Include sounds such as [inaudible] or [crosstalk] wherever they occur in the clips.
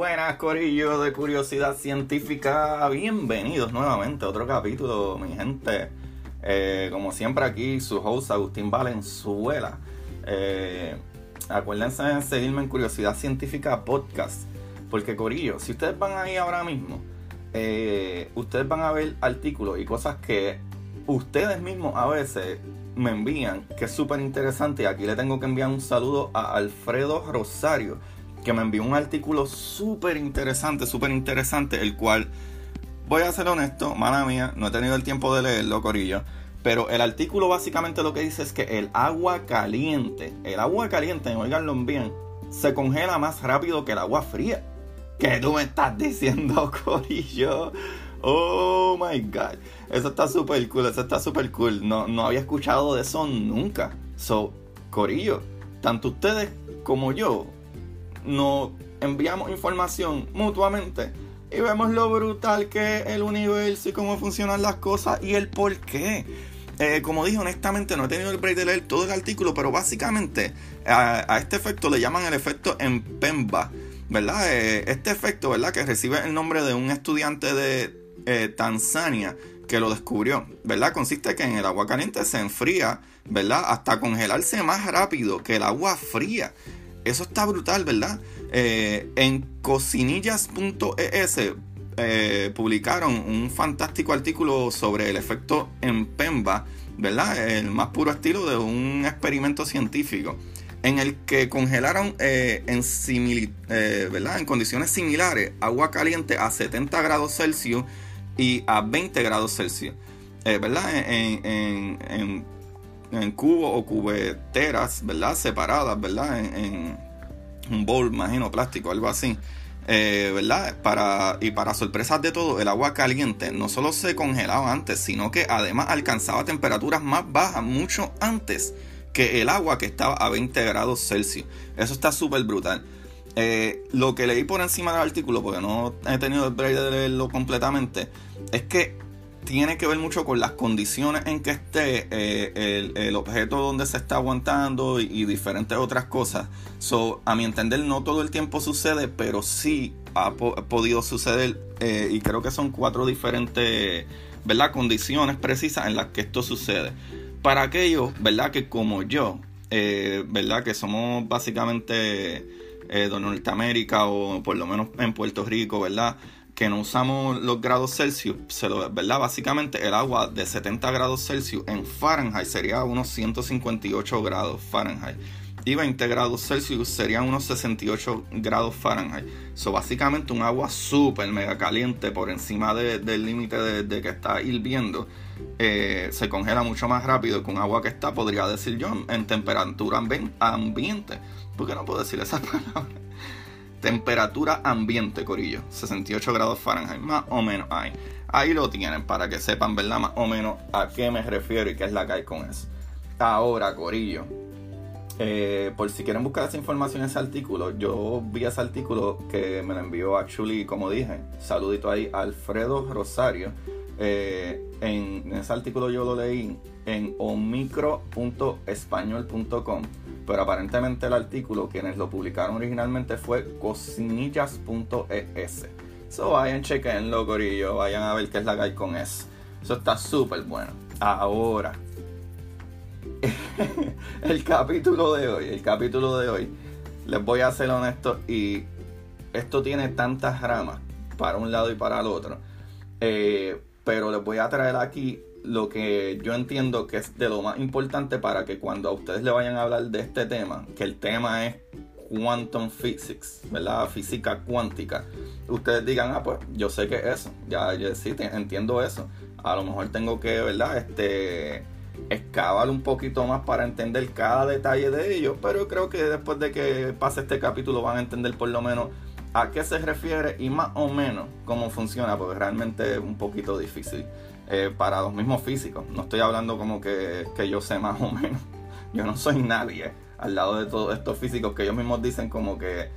Buenas, Corillo de Curiosidad Científica. Bienvenidos nuevamente a otro capítulo, mi gente. Eh, como siempre, aquí su host Agustín Valenzuela. Eh, acuérdense de seguirme en Curiosidad Científica Podcast. Porque, Corillo, si ustedes van ahí ahora mismo, eh, ustedes van a ver artículos y cosas que ustedes mismos a veces me envían, que es súper interesante. Y aquí le tengo que enviar un saludo a Alfredo Rosario que me envió un artículo súper interesante, súper interesante, el cual, voy a ser honesto, mala mía, no he tenido el tiempo de leerlo, Corillo, pero el artículo básicamente lo que dice es que el agua caliente, el agua caliente, oiganlo bien, se congela más rápido que el agua fría. ¿Qué tú me estás diciendo, [laughs] Corillo? Oh my god. Eso está súper cool, eso está súper cool. No, no había escuchado de eso nunca. So, Corillo, tanto ustedes como yo nos enviamos información mutuamente y vemos lo brutal que es el universo y cómo funcionan las cosas y el por qué. Eh, como dije, honestamente no he tenido el break de leer todo el artículo, pero básicamente a, este efecto le llaman el efecto en Pemba, ¿verdad? Eh, este efecto, ¿verdad? Que recibe el nombre de un estudiante de eh, Tanzania que lo descubrió, ¿verdad? Consiste que en el agua caliente se enfría, ¿verdad? Hasta congelarse más rápido que el agua fría. Eso está brutal, ¿verdad? Eh, en cocinillas.es eh, publicaron un fantástico artículo sobre el efecto en Pemba, ¿verdad? El más puro estilo de un experimento científico en el que congelaron eh, en, condiciones similares agua caliente a 70 grados Celsius y a 20 grados Celsius, ¿verdad? En cubos o cubeteras, ¿verdad? Separadas, ¿verdad? En, un bowl, imagino, plástico, algo así. Eh, ¿verdad? Para, y para sorpresas de todo, el agua caliente no solo se congelaba antes, sino que además alcanzaba temperaturas más bajas mucho antes que el agua que estaba a 20 grados Celsius. Eso está súper brutal. Eh, lo que leí por encima del artículo, porque no he tenido el break de leerlo completamente, es que tiene que ver mucho con las condiciones en que esté eh, el, objeto donde se está aguantando y, diferentes otras cosas. So, a mi entender, no todo el tiempo sucede, pero sí ha podido suceder eh, y creo que son cuatro diferentes ¿verdad? condiciones precisas en las que esto sucede. Para aquellos, ¿verdad? Que como yo, eh, ¿verdad? Que somos básicamente de Norteamérica o por lo menos en Puerto Rico, ¿verdad? Que no usamos los grados Celsius, se lo, ¿verdad? Básicamente el agua de 70 grados Celsius en Fahrenheit sería unos 158 grados Fahrenheit. Y 20 grados Celsius serían unos 68 grados Fahrenheit. So, básicamente un agua súper mega caliente por encima del límite de, que está hirviendo. Eh, se congela mucho más rápido que un agua que está, podría decir yo, en temperatura ambiente. ¿Por qué no puedo decir esa [laughs] palabra? Temperatura ambiente, Corillo. 68 grados Fahrenheit, más o menos ahí. Ahí lo tienen para que sepan, ¿verdad? Más o menos a qué me refiero y qué es la que hay con eso. Ahora, Corillo. Eh, por si quieren buscar esa información, ese artículo, yo vi ese artículo que me lo envió actually, como dije, saludito ahí, Alfredo Rosario. Eh, en ese artículo yo lo leí en omicro.español.com pero aparentemente el artículo, quienes lo publicaron originalmente fue cocinillas.es. So vayan, chequenlo, gorillo, vayan a ver qué es la que hay con eso. Eso está súper bueno. Ahora, [laughs] el capítulo de hoy, el capítulo de hoy, les voy a ser honesto y esto tiene tantas ramas para un lado y para el otro. Eh, pero les voy a traer aquí lo que yo entiendo que es de lo más importante para que cuando a ustedes le vayan a hablar de este tema, que el tema es quantum physics, ¿verdad? Física cuántica. Ustedes digan, ah, pues yo sé que es eso, ya, ya sí, entiendo eso. A lo mejor tengo que, ¿verdad? Este, excavar un poquito más para entender cada detalle de ello, pero creo que después de que pase este capítulo van a entender por lo menos a qué se refiere y más o menos cómo funciona, porque realmente es un poquito difícil. Eh, para los mismos físicos. No estoy hablando como que, yo sé más o menos. [laughs] Yo no soy nadie al lado de todos estos físicos que ellos mismos dicen como que,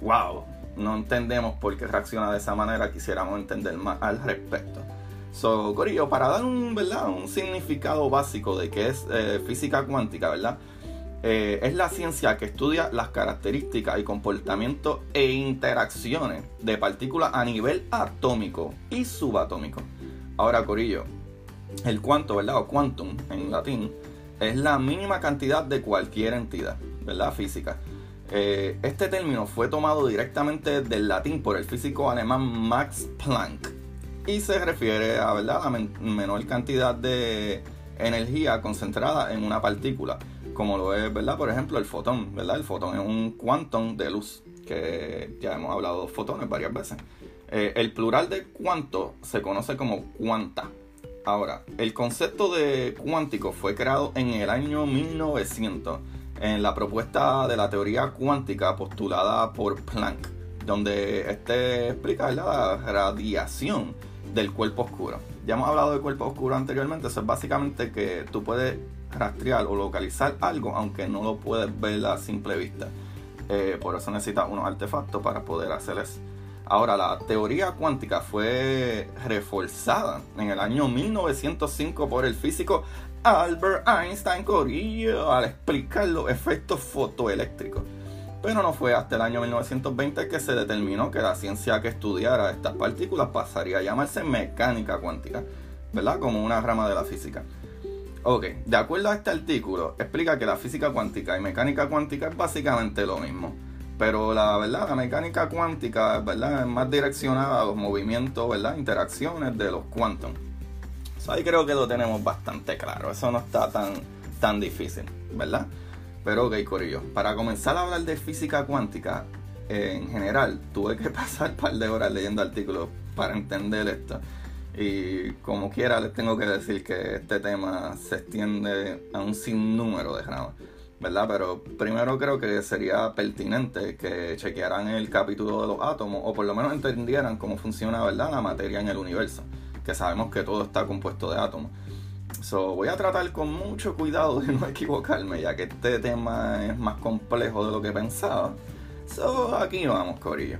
wow, no entendemos por qué reacciona de esa manera, quisiéramos entender más al respecto. So, Corillo, para dar un, ¿verdad? un significado básico de qué es eh, física cuántica, ¿verdad? eh, es la ciencia que estudia las características y comportamiento e interacciones de partículas a nivel atómico y subatómico. Ahora, Corillo, el cuanto, ¿verdad? O quantum en latín, es la mínima cantidad de cualquier entidad, ¿verdad? Física. Eh, este término fue tomado directamente del latín por el físico alemán Max Planck y se refiere a ¿verdad? la menor cantidad de energía concentrada en una partícula, como lo es, ¿verdad? Por ejemplo, el fotón, ¿verdad? El fotón es un quantum de luz, que ya hemos hablado de fotones varias veces. Eh, el plural de cuanto se conoce como cuanta. Ahora, el concepto de cuántico fue creado en el año 1900 en la propuesta de la teoría cuántica postulada por Planck, donde este explica la radiación del cuerpo oscuro. Ya hemos hablado de cuerpo oscuro anteriormente, eso es básicamente que tú puedes rastrear o localizar algo aunque no lo puedes ver a simple vista. Eh, por eso necesitas unos artefactos para poder hacer eso. Ahora, la teoría cuántica fue reforzada en el año 1905 por el físico Albert Einstein Corillo al explicar los efectos fotoeléctricos. Pero no fue hasta el año 1920 que se determinó que la ciencia que estudiara estas partículas pasaría a llamarse mecánica cuántica, ¿verdad? Como una rama de la física. Ok, de acuerdo a este artículo, explica que la física cuántica y mecánica cuántica es básicamente lo mismo. Pero la verdad, la mecánica cuántica ¿verdad? es más direccionada a los movimientos, ¿verdad? interacciones de los quantum. ahí creo que lo tenemos bastante claro. Eso no está tan, tan difícil, ¿verdad? Pero ok, Corillo, para comenzar a hablar de física cuántica, en general, tuve que [laughs] pasar un par de horas leyendo artículos para entender esto. Y como quiera, les tengo que decir que este tema se extiende a un sinnúmero de ramas, ¿verdad? Pero primero creo que sería pertinente que chequearan el capítulo de los átomos, o por lo menos entendieran cómo funciona, ¿verdad?, la materia en el universo, que sabemos que todo está compuesto de átomos. So, voy a tratar con mucho cuidado de no [laughs] equivocarme, ya que este tema es más complejo de lo que pensaba. So, aquí vamos, Corillo.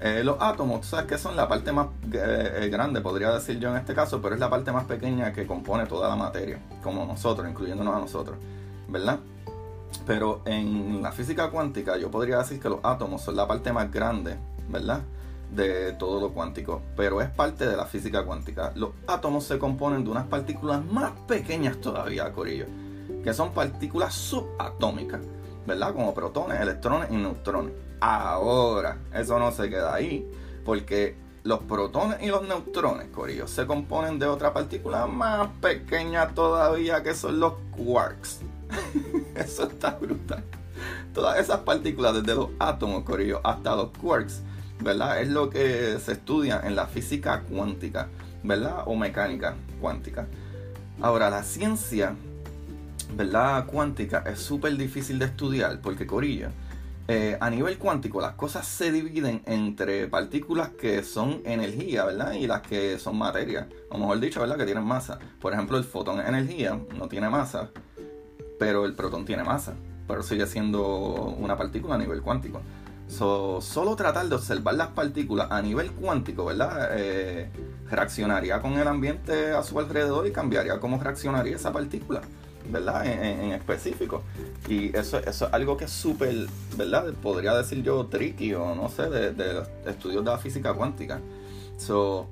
Eh, los átomos, sabes que son la parte más eh, eh, grande, podría decir yo en este caso, pero es la parte más pequeña que compone toda la materia, como nosotros, incluyéndonos a nosotros, ¿verdad? Pero en la física cuántica yo podría decir que los átomos son la parte más grande, ¿verdad? de todo lo cuántico, pero es parte de la física cuántica. Los átomos se componen de unas partículas más pequeñas todavía, Corillo, que son partículas subatómicas, ¿verdad? Como protones, electrones y neutrones. Ahora, eso no se queda ahí, porque los protones y los neutrones, Corillo, se componen de otra partícula más pequeña todavía, que son los quarks. [laughs] [laughs] eso está brutal. Todas esas partículas, desde los átomos, Corillo, hasta los quarks, ¿verdad? Es lo que se estudia en la física cuántica, ¿verdad? O mecánica cuántica. Ahora, la ciencia, ¿verdad? Cuántica es súper difícil de estudiar porque, Corilla, eh, a nivel cuántico las cosas se dividen entre partículas que son energía, ¿verdad? Y las que son materia, o mejor dicho, ¿verdad? Que tienen masa. Por ejemplo, el fotón es energía, no tiene masa, pero el protón tiene masa, pero sigue siendo una partícula a nivel cuántico solo tratar de observar las partículas a nivel cuántico, ¿verdad? Eh, reaccionaría con el ambiente a su alrededor y cambiaría cómo reaccionaría esa partícula, ¿verdad? En, específico. Y eso, eso es algo que es súper, ¿verdad? Podría decir yo tricky o no sé, de, los estudios de la física cuántica. So,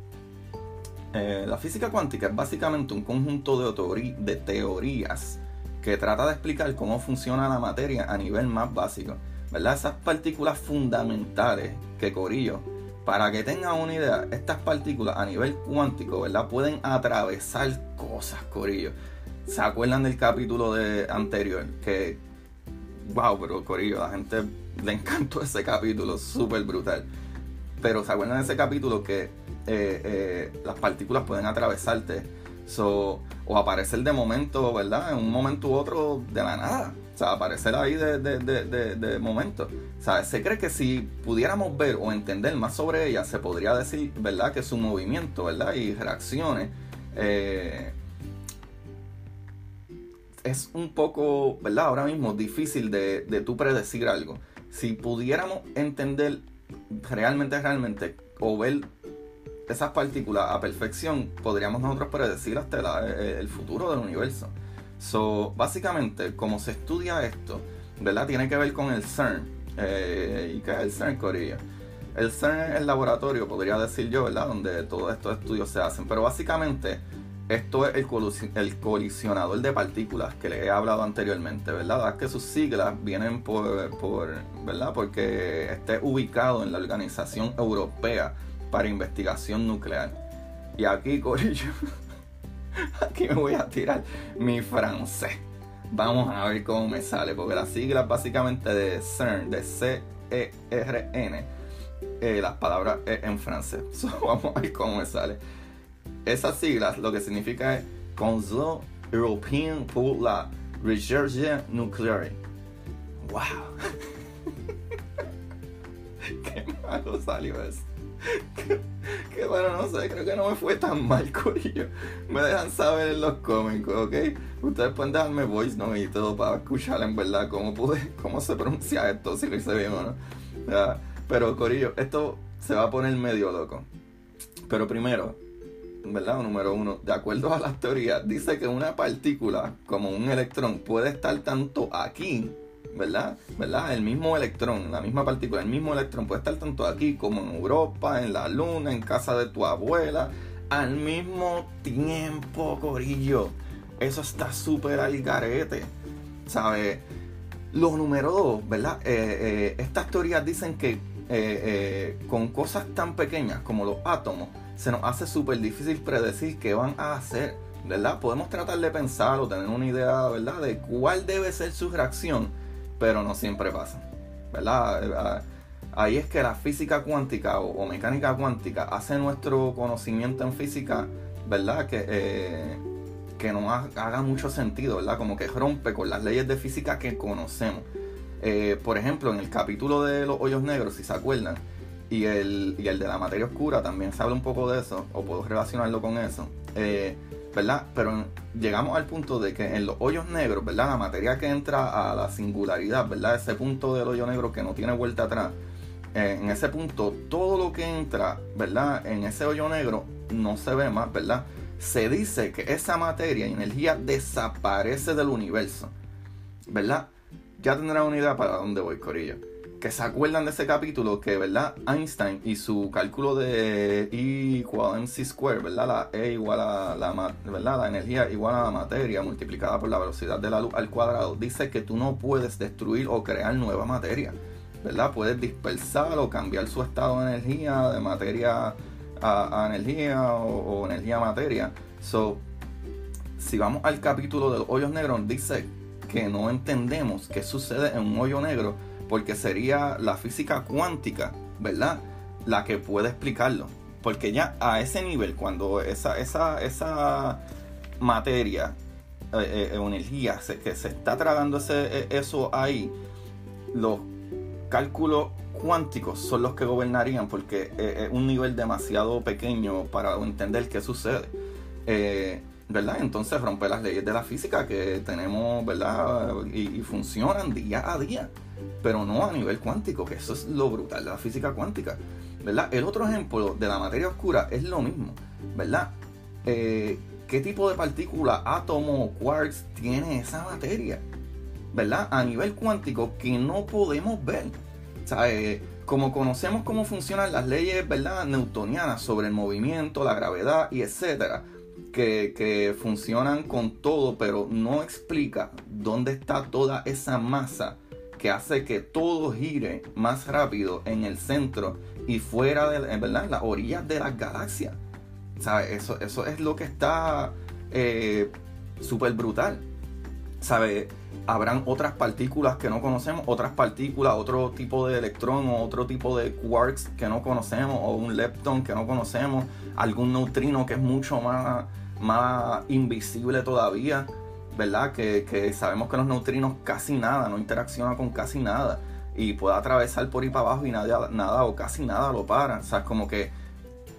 eh, la física cuántica es básicamente un conjunto de teorías que trata de explicar cómo funciona la materia a nivel más básico. ¿verdad? Esas partículas fundamentales que Corillo, para que tengan una idea, estas partículas a nivel cuántico, ¿verdad? Pueden atravesar cosas, Corillo. ¿Se acuerdan del capítulo de anterior? Que, wow, pero Corillo, la gente le encantó ese capítulo, súper brutal. Pero ¿se acuerdan de ese capítulo que eh, eh, las partículas pueden atravesarte? O aparecer de momento, ¿verdad? En un momento u otro de la nada. O sea, aparecer ahí de, de, momento. O sea, se cree que si pudiéramos ver o entender más sobre ella, se podría decir, ¿verdad? Que su movimiento, ¿verdad? Y reacciones. Eh, es un poco, ¿verdad? Ahora mismo difícil de, de tú predecir algo. Si pudiéramos entender realmente, realmente, o ver esas partículas a perfección, podríamos nosotros predecir hasta el futuro del universo. So, básicamente, como se estudia esto, ¿verdad? Tiene que ver con el CERN. Eh, ¿Y qué es el CERN, Corillo? El CERN es el laboratorio, podría decir yo, ¿verdad? Donde todos estos estudios se hacen. Pero básicamente, esto es el, colisionador de partículas que le he hablado anteriormente, ¿verdad? Es que sus siglas vienen por, ¿verdad? Porque esté ubicado en la Organización Europea para Investigación Nuclear. Y aquí, [laughs] Corillo, aquí me voy a tirar mi francés. Vamos a ver cómo me sale, porque las siglas básicamente de CERN, de C-E-R-N, eh, las palabras en francés. [laughs] vamos a ver cómo me sale. Esas siglas lo que significa es Conseil Européen pour la Recherche Nucléaire. ¡Wow! [laughs] ¡Qué malo salió eso! [laughs] que, bueno, no sé, creo que no me fue tan mal, [laughs] Corillo. Me dejan saber en los cómicos, ¿ok? Ustedes pueden dejarme voice no y todo para escuchar en verdad cómo pude, [laughs] cómo se pronuncia esto, si lo hice bien o no. Pero Corillo, esto se va a poner medio loco. Pero primero, ¿verdad? Número uno, de acuerdo a las teorías, dice que una partícula como un electrón puede estar tanto aquí ¿verdad? ¿verdad? El mismo electrón, la misma partícula, el mismo electrón puede estar tanto aquí como en Europa, en la luna, en casa de tu abuela, al mismo tiempo, Corillo. Eso está súper al garete, ¿sabes? Los número dos, ¿verdad? Eh, eh, estas teorías dicen que eh, con cosas tan pequeñas como los átomos, se nos hace súper difícil predecir qué van a hacer, ¿verdad? Podemos tratar de pensar o tener una idea, ¿verdad? De cuál debe ser su reacción pero no siempre pasa. ¿Verdad? Eh, ahí es que la física cuántica o, mecánica cuántica hace nuestro conocimiento en física, ¿verdad? Que, eh, que no haga mucho sentido, ¿verdad? Como que rompe con las leyes de física que conocemos. Eh, por ejemplo, en el capítulo de los hoyos negros, si se acuerdan, y el, y el de la materia oscura también se habla un poco de eso, o puedo relacionarlo con eso. ¿verdad? Pero llegamos al punto de que en los hoyos negros, ¿verdad? La materia que entra a la singularidad, ¿verdad? Ese punto del hoyo negro que no tiene vuelta atrás. Eh, en ese punto, todo lo que entra, ¿verdad? En ese hoyo negro no se ve más, ¿verdad? Se dice que esa materia y energía desaparece del universo, ¿verdad? Ya tendrán una idea para dónde voy, Corillo que se acuerdan de ese capítulo que, ¿verdad? Einstein y su cálculo de E igual a mc square, ¿verdad? La E igual a la, ¿verdad? la energía igual a la materia multiplicada por la velocidad de la luz al cuadrado, dice que tú no puedes destruir o crear nueva materia, ¿verdad? Puedes dispersar o cambiar su estado de energía de materia a, energía o, energía a materia. So, si vamos al capítulo de los hoyos negros, dice que no entendemos qué sucede en un hoyo negro porque sería la física cuántica, ¿verdad? La que puede explicarlo. Porque ya a ese nivel, cuando esa, esa, esa materia eh, eh, energía que se está tragando ese, e, eso ahí, los cálculos cuánticos son los que gobernarían porque es un nivel demasiado pequeño para entender qué sucede. ¿Verdad? Entonces rompe las leyes de la física que tenemos, ¿verdad? y, funcionan día a día pero no a nivel cuántico, que eso es lo brutal de la física cuántica, ¿verdad? El otro ejemplo de la materia oscura es lo mismo, ¿verdad? Eh, ¿Qué tipo de partícula, átomo o quarks tiene esa materia? ¿Verdad? A nivel cuántico que no podemos ver. O eh, como conocemos cómo funcionan las leyes, ¿verdad? Newtonianas sobre el movimiento, la gravedad y etcétera, que, funcionan con todo, pero no explica dónde está toda esa masa que hace que todo gire más rápido en el centro y fuera de ¿verdad? las orillas de las galaxias. Eso, eso es lo que está eh, súper brutal. ¿Sabe? Habrán otras partículas que no conocemos, otras partículas, otro tipo de electrón o otro tipo de quarks que no conocemos, o un lepton que no conocemos, algún neutrino que es mucho más, más invisible todavía. ¿verdad? Que, sabemos que los neutrinos casi nada, no interacciona con casi nada y puede atravesar por ahí para abajo y nada, nada o casi nada lo para. O sea, como que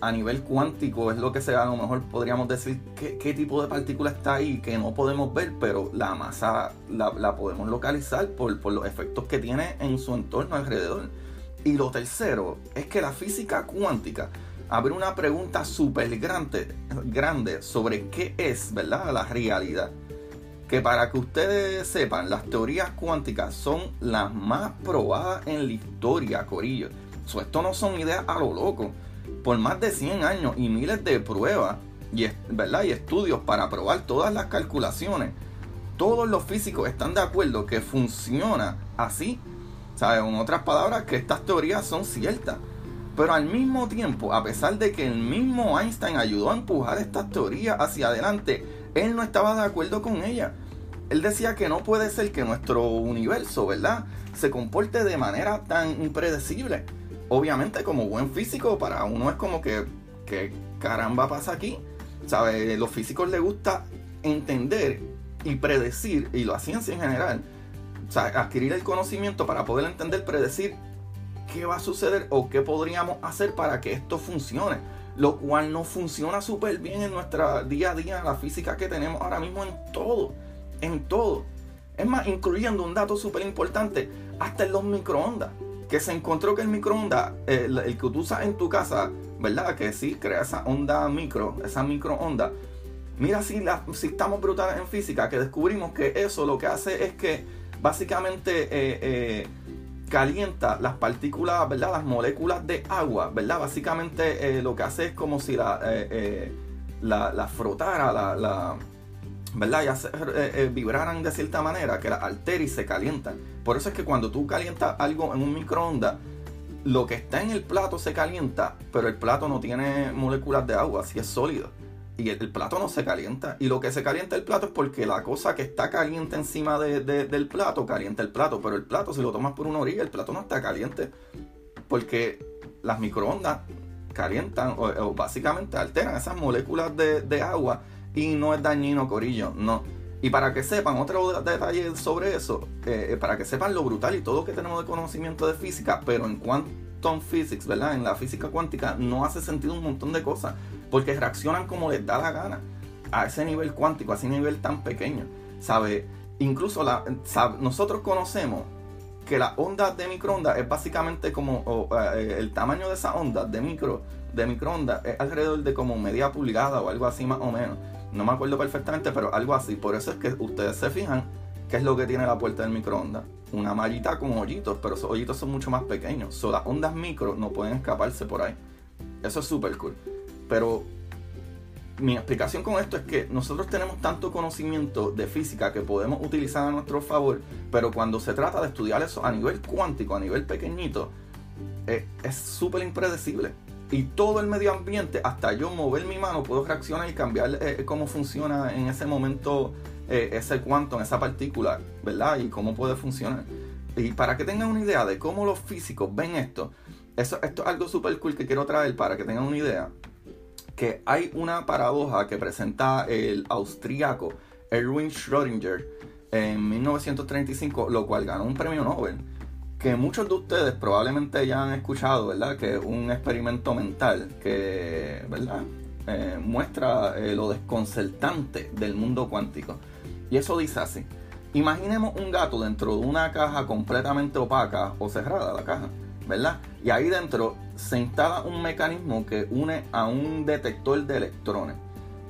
a nivel cuántico es lo que se a lo mejor podríamos decir qué, tipo de partícula está ahí que no podemos ver, pero la masa la, podemos localizar por, por, los efectos que tiene en su entorno alrededor. Y lo tercero es que la física cuántica abre una pregunta súper grande, grande sobre qué es, ¿verdad? La realidad que para que ustedes sepan, las teorías cuánticas son las más probadas en la historia, Corillo. esto no son ideas a lo loco. Por más de 100 años y miles de pruebas y, ¿verdad? y estudios para probar todas las calculaciones, todos los físicos están de acuerdo que funciona así. En otras palabras, que estas teorías son ciertas. Pero al mismo tiempo, a pesar de que el mismo Einstein ayudó a empujar estas teorías hacia adelante, él no estaba de acuerdo con ellas. Él decía que no puede ser que nuestro universo, ¿verdad?, se comporte de manera tan impredecible. Obviamente, como buen físico, para uno es como que, ¿qué caramba pasa aquí? ¿Sabes? Los físicos les gusta entender y predecir, y la ciencia en general, o sea, adquirir el conocimiento para poder entender, predecir qué va a suceder o qué podríamos hacer para que esto funcione. Lo cual no funciona súper bien en nuestra día a día, la física que tenemos ahora mismo en todo. En todo. Es más, incluyendo un dato súper importante, hasta en los microondas. Que se encontró que el microondas, el, el, que tú usas en tu casa, ¿verdad? Que sí, crea esa onda micro, esa microonda. Mira si, la, si estamos brutales en física, que descubrimos que eso lo que hace es que básicamente eh, eh, calienta las partículas, ¿verdad? Las moléculas de agua, ¿verdad? Básicamente eh, lo que hace es como si la, la, frotara, la, ¿verdad? Se, vibraran de cierta manera, que la altera y se calientan. Por eso es que cuando tú calientas algo en un microondas, lo que está en el plato se calienta, pero el plato no tiene moléculas de agua, si es sólido y el, plato no se calienta. Y lo que se calienta el plato es porque la cosa que está caliente encima del plato calienta el plato. Pero el plato, si lo tomas por una orilla, el plato no está caliente. Porque las microondas calientan o, básicamente alteran esas moléculas de, agua y no es dañino, Corillo. No. Y para que sepan, otro detalle sobre eso, eh, eh, para que sepan lo brutal y todo que tenemos de conocimiento de física, pero en quantum physics, ¿verdad? En la física cuántica no hace sentido un montón de cosas porque reaccionan como les da la gana a ese nivel cuántico, a ese nivel tan pequeño. ¿Sabe? Incluso nosotros conocemos que la onda de microondas es básicamente como eh, el tamaño de esa onda de micro de microondas es alrededor de como media pulgada o algo así más o menos. No me acuerdo perfectamente, pero algo así. Por eso es que ustedes se fijan qué es lo que tiene la puerta del microondas. Una mallita con hoyitos, pero esos hoyitos son mucho más pequeños. So, las ondas micro no pueden escaparse por ahí. Eso es súper cool. Pero mi explicación con esto es que nosotros tenemos tanto conocimiento de física que podemos utilizar a nuestro favor, pero cuando se trata de estudiar eso a nivel cuántico, a nivel pequeñito, eh, es súper impredecible. Y todo el medio ambiente, hasta yo mover mi mano, puedo reaccionar y cambiar eh, cómo funciona en ese momento eh, ese cuanto, esa partícula, ¿verdad? Y cómo puede funcionar. Y para que tengan una idea de cómo los físicos ven esto, eso, esto es algo súper cool que quiero traer para que tengan una idea que hay una paradoja que presenta el austríaco Erwin Schrödinger en 1935, lo cual ganó un premio Nobel. Que muchos de ustedes probablemente ya han escuchado, ¿verdad? Que es un experimento mental que, ¿verdad? Eh, muestra eh, lo desconcertante del mundo cuántico. Y eso dice así. Imaginemos un gato dentro de una caja completamente opaca o cerrada la caja, ¿verdad? Y ahí dentro se instala un mecanismo que une a un detector de electrones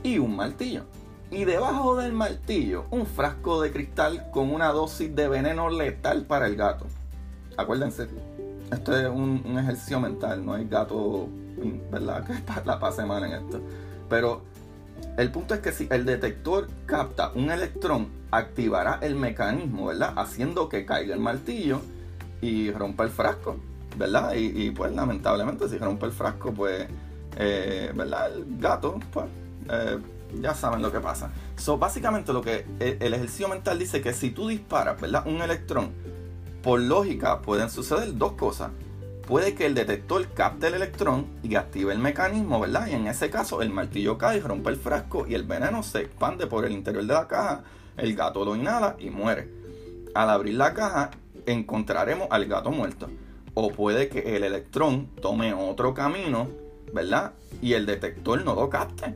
y un martillo. Y debajo del martillo, un frasco de cristal con una dosis de veneno letal para el gato. Acuérdense, esto es un, ejercicio mental, no hay gato, ¿verdad? [laughs] Que la pase mal en esto. Pero el punto es que si el detector capta un electrón, activará el mecanismo, ¿verdad? Haciendo que caiga el martillo y rompa el frasco. ¿Verdad? Y, pues lamentablemente si rompe el frasco, pues, eh, ¿verdad? El gato, pues, eh, ya saben lo que pasa. So, básicamente lo que el, ejercicio mental dice que si tú disparas, ¿verdad? Un electrón, por lógica pueden suceder dos cosas. Puede que el detector capte el electrón y active el mecanismo, ¿verdad? Y en ese caso el martillo cae rompe el frasco y el veneno se expande por el interior de la caja. El gato lo inhala y muere. Al abrir la caja encontraremos al gato muerto o puede que el electrón tome otro camino, ¿verdad? Y el detector no lo capte.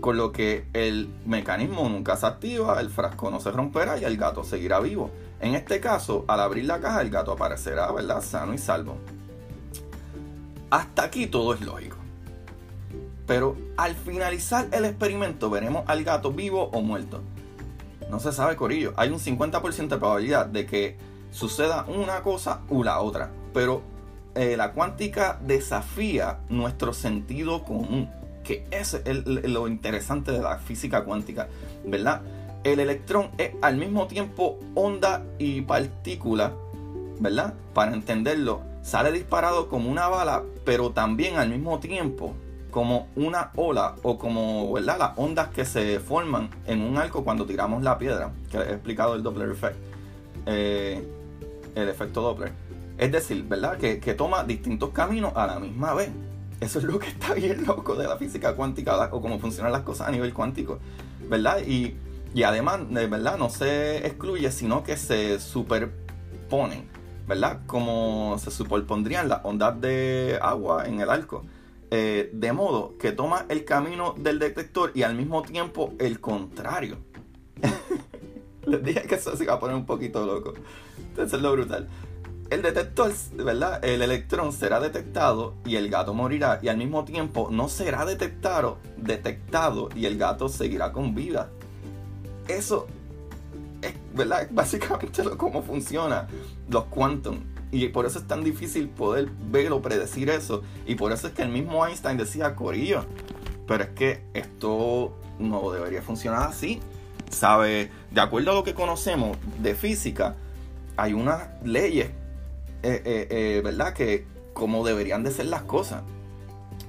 Con lo que el mecanismo nunca se activa, el frasco no se romperá y el gato seguirá vivo. En este caso, al abrir la caja, el gato aparecerá, ¿verdad? Sano y salvo. Hasta aquí todo es lógico. Pero al finalizar el experimento veremos al gato vivo o muerto. No se sabe, Corillo. Hay un 50% de probabilidad de que suceda una cosa u la otra. Pero eh, la cuántica desafía nuestro sentido común. Que es lo interesante de la física cuántica, ¿verdad? El electrón es al mismo tiempo onda y partícula, ¿verdad? Para entenderlo, sale disparado como una bala, pero también al mismo tiempo como una ola o como ¿verdad? las ondas que se forman en un arco cuando tiramos la piedra, que he explicado el Doppler effect, eh, el efecto Doppler. Es decir, ¿verdad? Que, toma distintos caminos a la misma vez. Eso es lo que está bien loco de la física cuántica o cómo funcionan las cosas a nivel cuántico, ¿verdad? Y, y además, ¿verdad? No se excluye, sino que se superponen, ¿verdad? Como se superpondrían las ondas de agua en el arco. Eh, de modo que toma el camino del detector y al mismo tiempo el contrario. [laughs] Les dije que eso se iba a poner un poquito loco. Entonces es lo brutal. El detector, ¿verdad? El electrón será detectado y el gato morirá y al mismo tiempo no será detectado, detectado y el gato seguirá con vida. Eso es, ¿verdad? Básicamente cómo funciona los quantum. Y por eso es tan difícil poder ver o predecir eso. Y por eso es que el mismo Einstein decía, Corillo, pero es que esto no debería funcionar así. ¿Sabe? De acuerdo a lo que conocemos de física, hay unas leyes, eh, eh, eh, ¿verdad? Que como deberían de ser las cosas.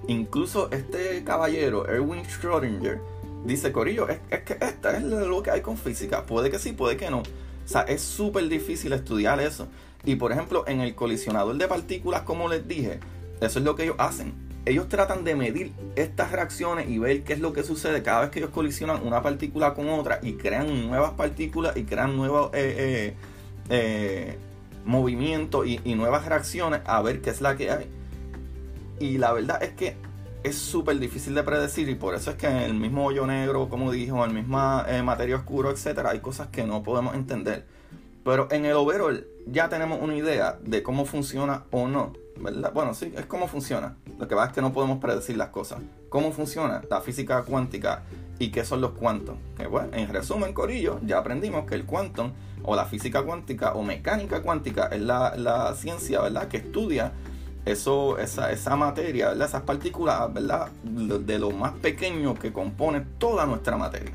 Incluso este caballero, Erwin Schrödinger, dice, Corillo, es, es que esta es lo que hay con física. Puede que sí, puede que no. O sea, es súper difícil estudiar eso. Y por ejemplo, en el colisionador de partículas, como les dije, eso es lo que ellos hacen. Ellos tratan de medir estas reacciones y ver qué es lo que sucede cada vez que ellos colisionan una partícula con otra y crean nuevas partículas y crean nuevos movimientos y, nuevas reacciones a ver qué es la que hay. Y la verdad es que es súper difícil de predecir y por eso es que en el mismo hoyo negro, como dijo, en el mismo materia oscuro, etcétera, hay cosas que no podemos entender. Pero en el overall ya tenemos una idea de cómo funciona o no, ¿verdad? Bueno, sí, es cómo funciona. Lo que pasa es que no podemos predecir las cosas. ¿Cómo funciona la física cuántica y qué son los cuantos? Bueno, en resumen, Corillo, ya aprendimos que el quantum o la física cuántica o mecánica cuántica es la, ciencia, ¿verdad? Que estudia eso, esa, esa materia, ¿verdad? Esas partículas, ¿verdad? De lo más pequeño que compone toda nuestra materia.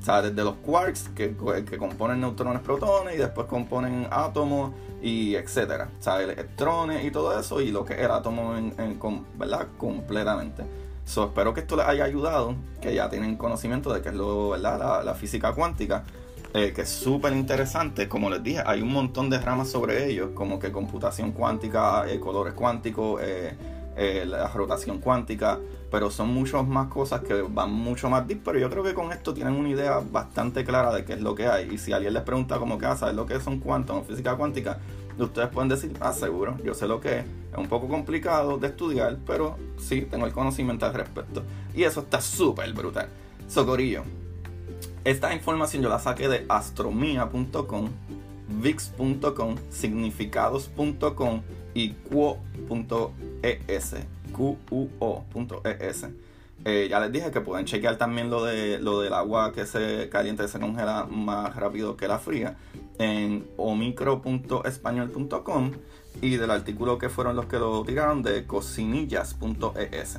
O sea, desde los quarks que, que componen neutrones, protones y después componen átomos y etcétera. O electrones y todo eso y lo que es el átomo en, ¿verdad? completamente. So, espero que esto les haya ayudado, que ya tienen conocimiento de qué es lo, ¿verdad? La, física cuántica, eh, que es súper interesante. Como les dije, hay un montón de ramas sobre ello, como que computación cuántica, eh, colores cuánticos, eh, la rotación cuántica, pero son muchas más cosas que van mucho más deep, pero yo creo que con esto tienen una idea bastante clara de qué es lo que hay. Y si alguien les pregunta como que, ah, ¿sabes lo que son cuantos o física cuántica? Ustedes pueden decir, ah, seguro, yo sé lo que es. Es un poco complicado de estudiar, pero sí tengo el conocimiento al respecto. Y eso está súper brutal. Socorillo. Esta información yo la saqué de astromia.com, vix.com, significados.com y quo.es. QUO.es. Eh, ya les dije que pueden chequear también lo de lo del agua que se calienta y se congela más rápido que la fría en omicro.español.com y del artículo que fueron los que lo tiraron de cocinillas.es.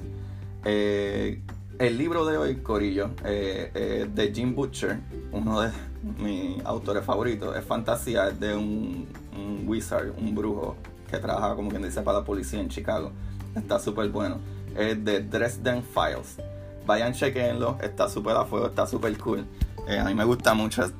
el libro de hoy, Corillo, eh, de Jim Butcher, uno de mis autores favoritos, es fantasía, es de un, un wizard, un brujo que trabaja como quien dice para la policía en Chicago. Está súper bueno. Es de Dresden Files. Vayan, chequenlo. Está súper a fuego, está súper cool. Eh, a mí me gusta mucho, es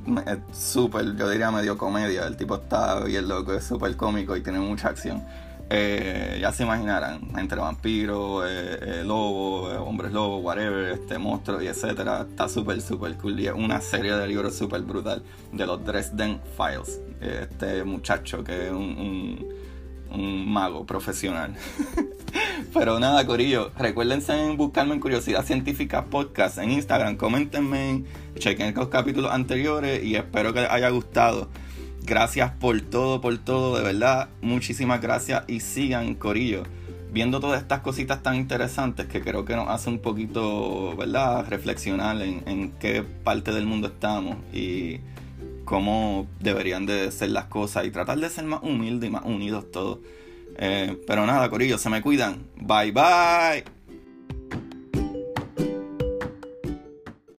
súper, yo diría medio comedia. El tipo está bien loco, es súper cómico y tiene mucha acción. Eh, ya se imaginarán, entre vampiros, eh, lobos, hombres lobos, whatever, este monstruos y etcétera. Está súper, súper cool. Y es una serie de libros súper brutal de los Dresden Files. Este muchacho que es un un mago profesional. [laughs] Pero nada, Corillo, recuérdense en buscarme en Curiosidad Científica Podcast en Instagram, coméntenme, chequen los capítulos anteriores y espero que les haya gustado. Gracias por todo, por todo, de verdad, muchísimas gracias y sigan, Corillo, viendo todas estas cositas tan interesantes que creo que nos hace un poquito, ¿verdad?, reflexionar en, qué parte del mundo estamos y cómo deberían de ser las cosas y tratar de ser más humildes y más unidos todos. Eh, pero nada, Corillo, se me cuidan. Bye bye.